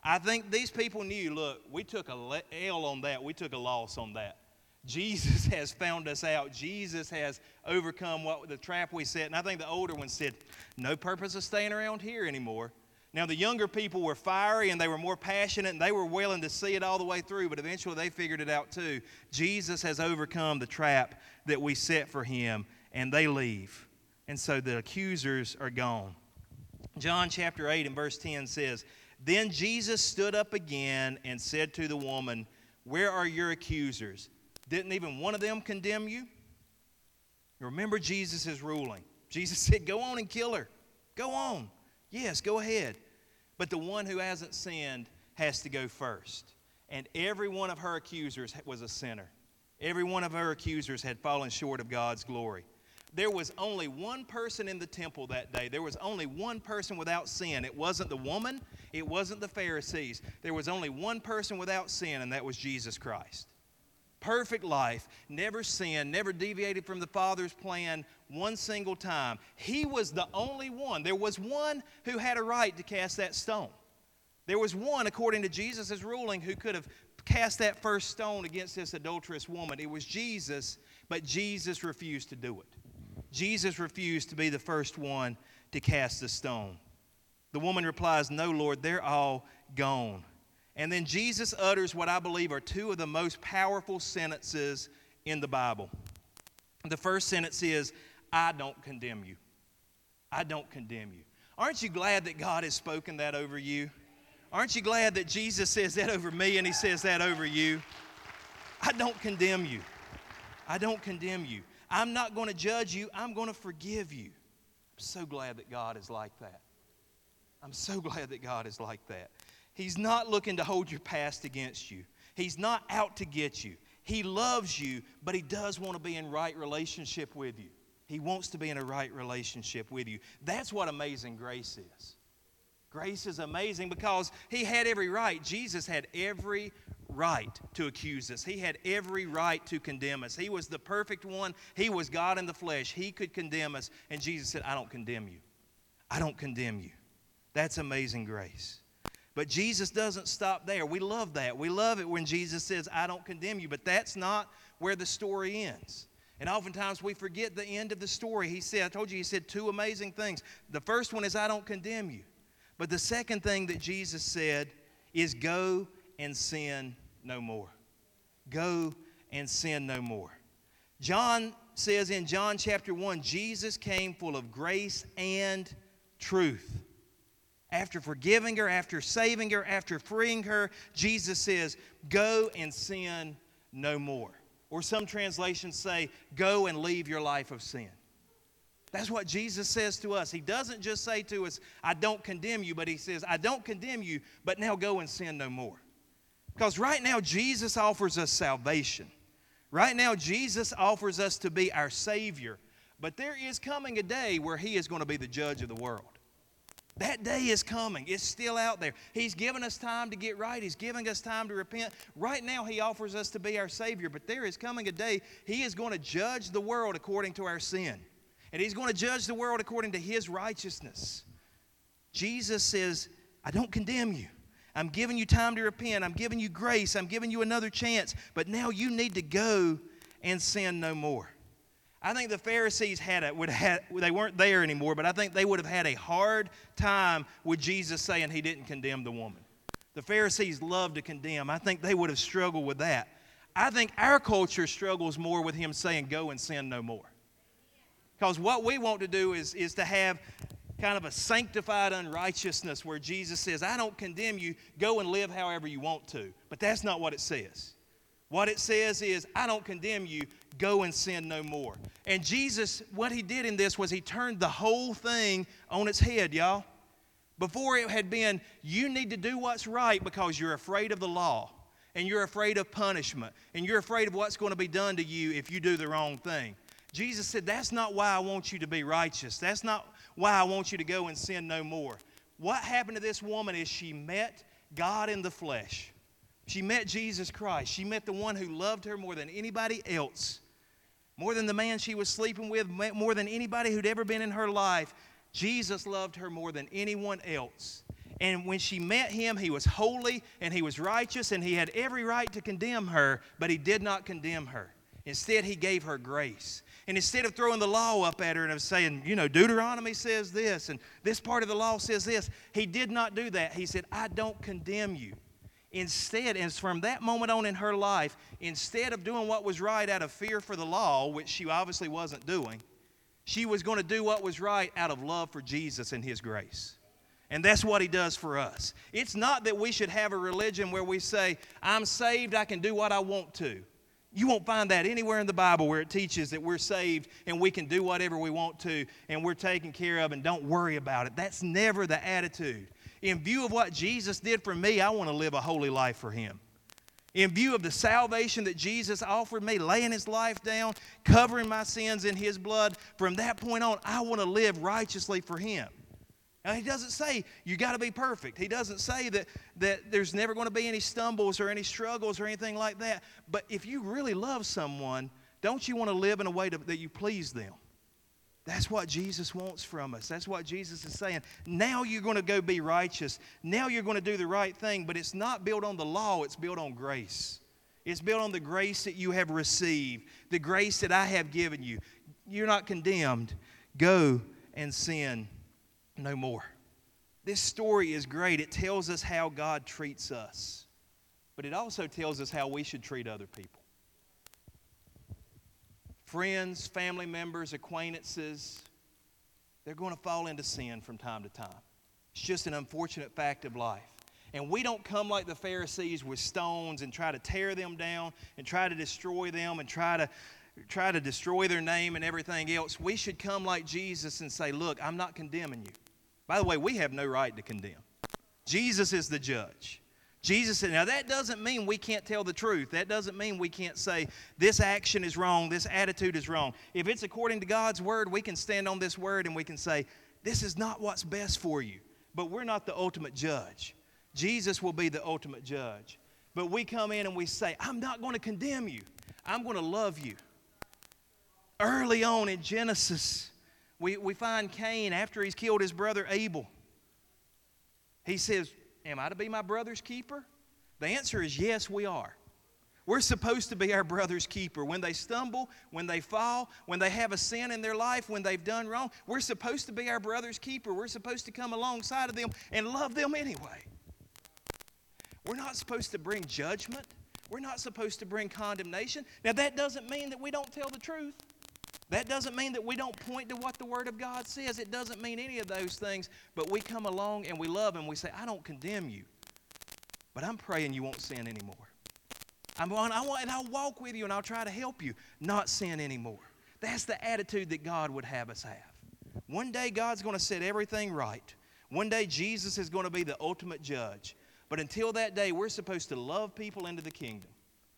I think these people knew look, we took a L on that, we took a loss on that. Jesus has found us out. Jesus has overcome what the trap we set. And I think the older ones said, no purpose of staying around here anymore. Now, the younger people were fiery and they were more passionate and they were willing to see it all the way through, but eventually they figured it out too. Jesus has overcome the trap that we set for him and they leave. And so the accusers are gone. John chapter 8 and verse 10 says, then Jesus stood up again and said to the woman, Where are your accusers? Didn't even one of them condemn you? Remember Jesus' ruling. Jesus said, Go on and kill her. Go on. Yes, go ahead. But the one who hasn't sinned has to go first. And every one of her accusers was a sinner. Every one of her accusers had fallen short of God's glory there was only one person in the temple that day. There was only one person without sin. It wasn't the woman, it wasn't the Pharisees. There was only one person without sin, and that was Jesus Christ. Perfect life, never sinned, never deviated from the Father's plan one single time. He was the only one. There was one who had a right to cast that stone. There was one, according to Jesus' ruling, who could have cast that first stone against this adulterous woman. It was Jesus, but Jesus refused to do it. Jesus refused to be the first one to cast the stone. The woman replies, No, Lord, they're all gone. And then Jesus utters what I believe are two of the most powerful sentences in the Bible. The first sentence is, I don't condemn you. I don't condemn you. Aren't you glad that God has spoken that over you? Aren't you glad that Jesus says that over me and he says that over you? I don't condemn you. I don't condemn you. I'm not going to judge you. I'm going to forgive you. I'm so glad that God is like that. I'm so glad that God is like that. He's not looking to hold your past against you, He's not out to get you. He loves you, but He does want to be in right relationship with you. He wants to be in a right relationship with you. That's what amazing grace is. Grace is amazing because He had every right. Jesus had every right to accuse us. He had every right to condemn us. He was the perfect one. He was God in the flesh. He could condemn us. And Jesus said, I don't condemn you. I don't condemn you. That's amazing grace. But Jesus doesn't stop there. We love that. We love it when Jesus says, I don't condemn you. But that's not where the story ends. And oftentimes we forget the end of the story. He said, I told you, he said two amazing things. The first one is, I don't condemn you. But the second thing that Jesus said is, go and sin no more. Go and sin no more. John says in John chapter 1 Jesus came full of grace and truth. After forgiving her, after saving her, after freeing her, Jesus says, Go and sin no more. Or some translations say, Go and leave your life of sin. That's what Jesus says to us. He doesn't just say to us, I don't condemn you, but He says, I don't condemn you, but now go and sin no more. Because right now, Jesus offers us salvation. Right now, Jesus offers us to be our Savior. But there is coming a day where He is going to be the judge of the world. That day is coming. It's still out there. He's given us time to get right. He's giving us time to repent. Right now, He offers us to be our Savior. But there is coming a day He is going to judge the world according to our sin. And He's going to judge the world according to His righteousness. Jesus says, I don't condemn you. I'm giving you time to repent. I'm giving you grace. I'm giving you another chance. But now you need to go and sin no more. I think the Pharisees had it would have they weren't there anymore, but I think they would have had a hard time with Jesus saying he didn't condemn the woman. The Pharisees loved to condemn. I think they would have struggled with that. I think our culture struggles more with him saying, Go and sin no more. Because what we want to do is, is to have kind of a sanctified unrighteousness where Jesus says, I don't condemn you, go and live however you want to. But that's not what it says. What it says is, I don't condemn you, go and sin no more. And Jesus, what he did in this was he turned the whole thing on its head, y'all. Before it had been, you need to do what's right because you're afraid of the law and you're afraid of punishment and you're afraid of what's going to be done to you if you do the wrong thing. Jesus said, That's not why I want you to be righteous. That's not why I want you to go and sin no more. What happened to this woman is she met God in the flesh. She met Jesus Christ. She met the one who loved her more than anybody else, more than the man she was sleeping with, more than anybody who'd ever been in her life. Jesus loved her more than anyone else. And when she met him, he was holy and he was righteous and he had every right to condemn her, but he did not condemn her. Instead, he gave her grace. And instead of throwing the law up at her and of saying, you know, Deuteronomy says this and this part of the law says this, he did not do that. He said, I don't condemn you. Instead, and from that moment on in her life, instead of doing what was right out of fear for the law, which she obviously wasn't doing, she was going to do what was right out of love for Jesus and his grace. And that's what he does for us. It's not that we should have a religion where we say, I'm saved, I can do what I want to. You won't find that anywhere in the Bible where it teaches that we're saved and we can do whatever we want to and we're taken care of and don't worry about it. That's never the attitude. In view of what Jesus did for me, I want to live a holy life for Him. In view of the salvation that Jesus offered me, laying His life down, covering my sins in His blood, from that point on, I want to live righteously for Him. Now, he doesn't say you got to be perfect. He doesn't say that, that there's never going to be any stumbles or any struggles or anything like that. But if you really love someone, don't you want to live in a way to, that you please them? That's what Jesus wants from us. That's what Jesus is saying. Now you're going to go be righteous. Now you're going to do the right thing, but it's not built on the law, it's built on grace. It's built on the grace that you have received, the grace that I have given you. You're not condemned. Go and sin no more. This story is great. It tells us how God treats us, but it also tells us how we should treat other people. Friends, family members, acquaintances, they're going to fall into sin from time to time. It's just an unfortunate fact of life. And we don't come like the Pharisees with stones and try to tear them down and try to destroy them and try to try to destroy their name and everything else. We should come like Jesus and say, "Look, I'm not condemning you." By the way, we have no right to condemn. Jesus is the judge. Jesus said, now that doesn't mean we can't tell the truth. That doesn't mean we can't say this action is wrong, this attitude is wrong. If it's according to God's word, we can stand on this word and we can say, this is not what's best for you. But we're not the ultimate judge. Jesus will be the ultimate judge. But we come in and we say, I'm not going to condemn you, I'm going to love you. Early on in Genesis, we, we find Cain after he's killed his brother Abel. He says, Am I to be my brother's keeper? The answer is yes, we are. We're supposed to be our brother's keeper. When they stumble, when they fall, when they have a sin in their life, when they've done wrong, we're supposed to be our brother's keeper. We're supposed to come alongside of them and love them anyway. We're not supposed to bring judgment. We're not supposed to bring condemnation. Now, that doesn't mean that we don't tell the truth. That doesn't mean that we don't point to what the Word of God says. It doesn't mean any of those things. But we come along and we love and we say, I don't condemn you, but I'm praying you won't sin anymore. I'm on, I want, and I'll walk with you and I'll try to help you not sin anymore. That's the attitude that God would have us have. One day God's going to set everything right. One day Jesus is going to be the ultimate judge. But until that day, we're supposed to love people into the kingdom.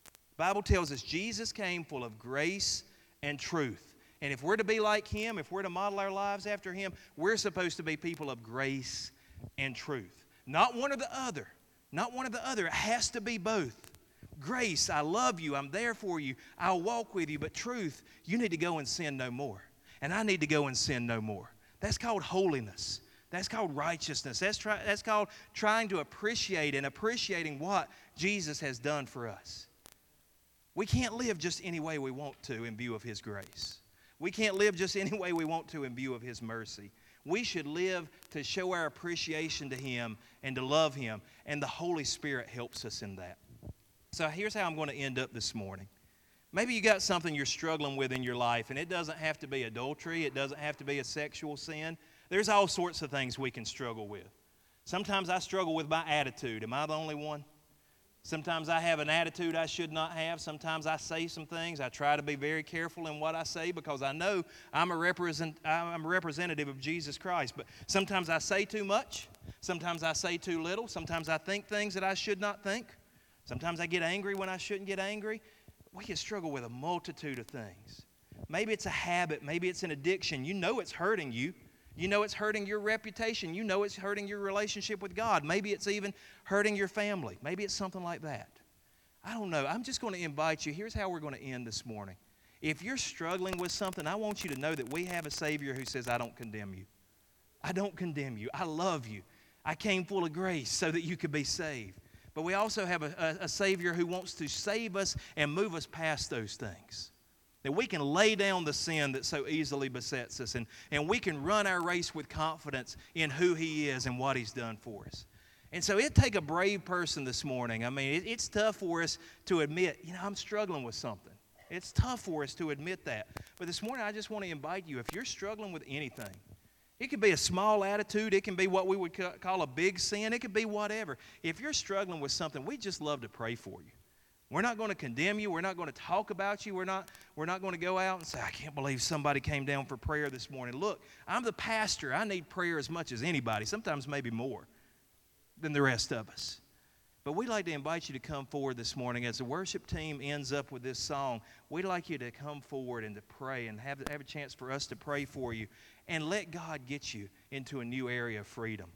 The Bible tells us Jesus came full of grace and truth. And if we're to be like Him, if we're to model our lives after Him, we're supposed to be people of grace and truth. Not one or the other. Not one or the other. It has to be both. Grace, I love you. I'm there for you. I'll walk with you. But truth, you need to go and sin no more. And I need to go and sin no more. That's called holiness. That's called righteousness. That's, try, that's called trying to appreciate and appreciating what Jesus has done for us. We can't live just any way we want to in view of His grace. We can't live just any way we want to in view of His mercy. We should live to show our appreciation to Him and to love Him, and the Holy Spirit helps us in that. So here's how I'm going to end up this morning. Maybe you got something you're struggling with in your life, and it doesn't have to be adultery, it doesn't have to be a sexual sin. There's all sorts of things we can struggle with. Sometimes I struggle with my attitude. Am I the only one? Sometimes I have an attitude I should not have. Sometimes I say some things. I try to be very careful in what I say because I know I'm a, represent, I'm a representative of Jesus Christ. But sometimes I say too much. Sometimes I say too little. Sometimes I think things that I should not think. Sometimes I get angry when I shouldn't get angry. We can struggle with a multitude of things. Maybe it's a habit. Maybe it's an addiction. You know it's hurting you. You know it's hurting your reputation. You know it's hurting your relationship with God. Maybe it's even hurting your family. Maybe it's something like that. I don't know. I'm just going to invite you. Here's how we're going to end this morning. If you're struggling with something, I want you to know that we have a Savior who says, I don't condemn you. I don't condemn you. I love you. I came full of grace so that you could be saved. But we also have a, a, a Savior who wants to save us and move us past those things. That we can lay down the sin that so easily besets us and, and we can run our race with confidence in who He is and what He's done for us. And so it take a brave person this morning. I mean, it, it's tough for us to admit, you know, I'm struggling with something. It's tough for us to admit that. But this morning, I just want to invite you if you're struggling with anything, it could be a small attitude, it can be what we would call a big sin, it could be whatever. If you're struggling with something, we just love to pray for you. We're not going to condemn you. We're not going to talk about you. We're not, we're not going to go out and say, I can't believe somebody came down for prayer this morning. Look, I'm the pastor. I need prayer as much as anybody, sometimes maybe more than the rest of us. But we'd like to invite you to come forward this morning as the worship team ends up with this song. We'd like you to come forward and to pray and have, have a chance for us to pray for you and let God get you into a new area of freedom.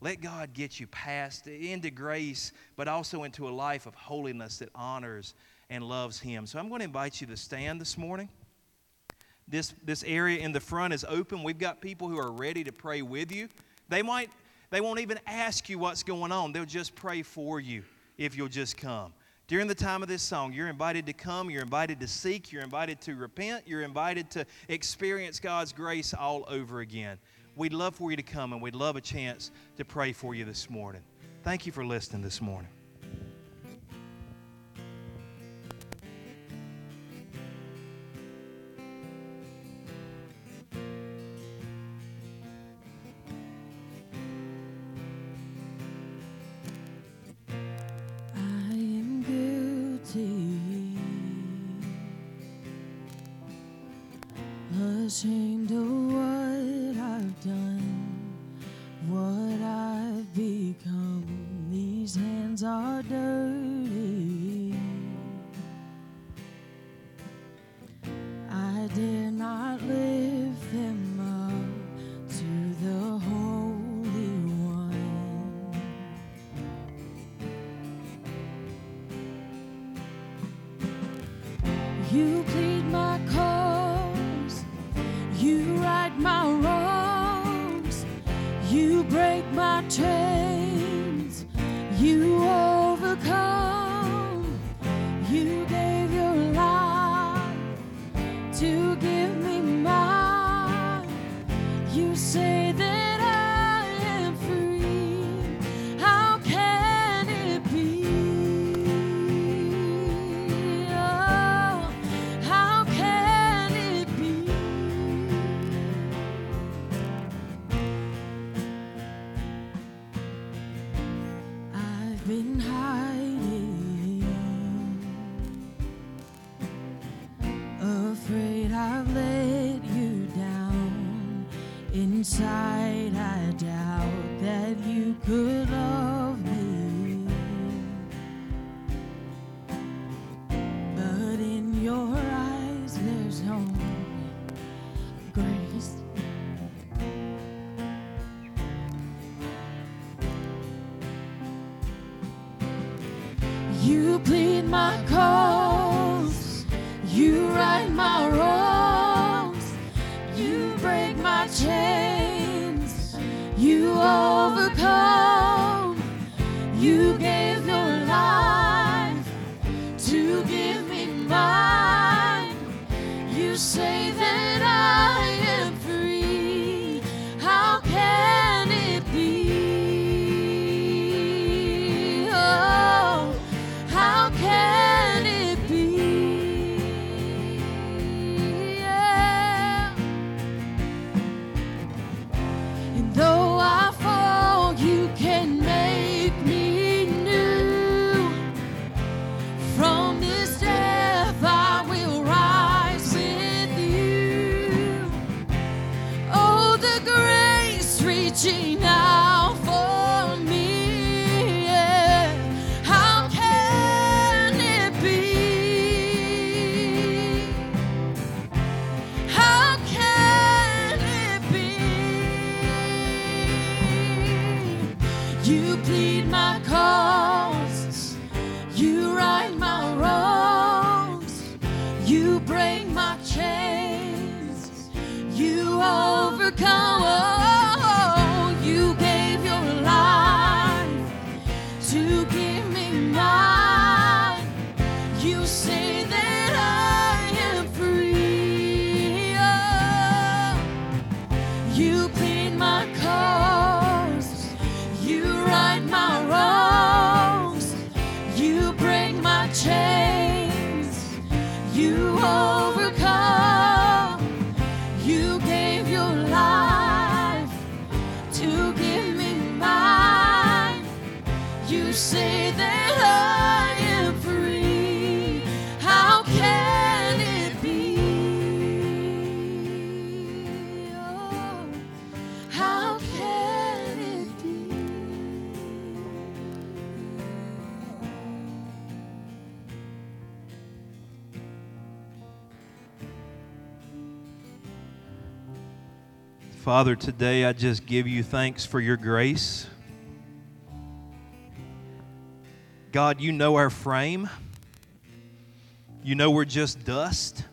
Let God get you past into grace, but also into a life of holiness that honors and loves Him. So I'm going to invite you to stand this morning. This, this area in the front is open. We've got people who are ready to pray with you. They might, they won't even ask you what's going on. They'll just pray for you if you'll just come. During the time of this song, you're invited to come, you're invited to seek, you're invited to repent, you're invited to experience God's grace all over again we'd love for you to come and we'd love a chance to pray for you this morning. Thank you for listening this morning. my cause, you ride my road. Father, today I just give you thanks for your grace. God, you know our frame. You know we're just dust.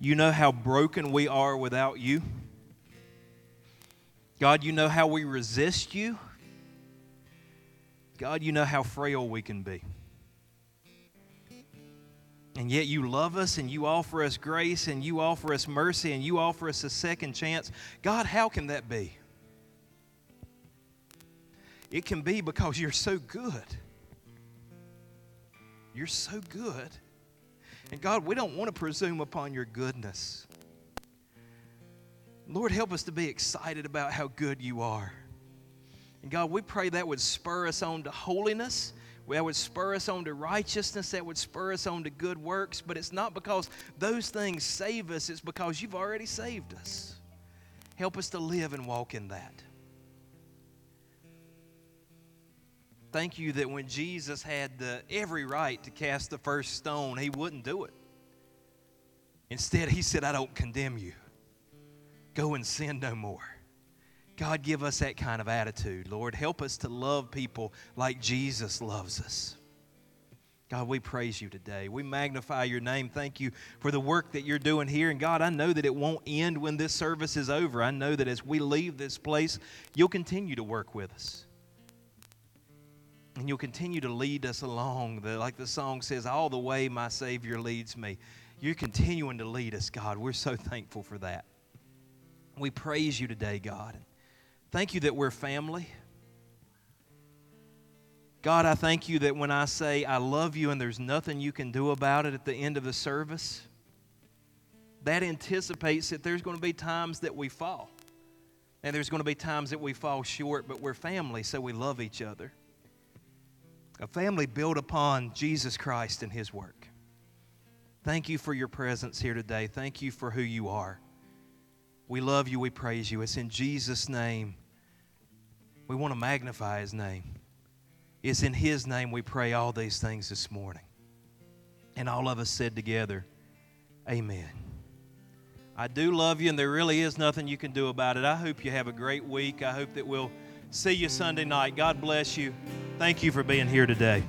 You know how broken we are without you. God, you know how we resist you. God, you know how frail we can be. And yet you love us and you offer us grace and you offer us mercy and you offer us a second chance. God, how can that be? It can be because you're so good. You're so good. And God, we don't want to presume upon your goodness. Lord, help us to be excited about how good you are. And God, we pray that would spur us on to holiness that would spur us on to righteousness, that would spur us on to good works. But it's not because those things save us, it's because you've already saved us. Help us to live and walk in that. Thank you that when Jesus had the, every right to cast the first stone, he wouldn't do it. Instead, he said, I don't condemn you. Go and sin no more. God, give us that kind of attitude, Lord. Help us to love people like Jesus loves us. God, we praise you today. We magnify your name. Thank you for the work that you're doing here. And God, I know that it won't end when this service is over. I know that as we leave this place, you'll continue to work with us. And you'll continue to lead us along, the, like the song says, all the way my Savior leads me. You're continuing to lead us, God. We're so thankful for that. We praise you today, God. Thank you that we're family. God, I thank you that when I say I love you and there's nothing you can do about it at the end of the service, that anticipates that there's going to be times that we fall. And there's going to be times that we fall short, but we're family, so we love each other. A family built upon Jesus Christ and His work. Thank you for your presence here today. Thank you for who you are. We love you. We praise you. It's in Jesus' name we want to magnify His name. It's in His name we pray all these things this morning. And all of us said together, Amen. I do love you, and there really is nothing you can do about it. I hope you have a great week. I hope that we'll see you Sunday night. God bless you. Thank you for being here today.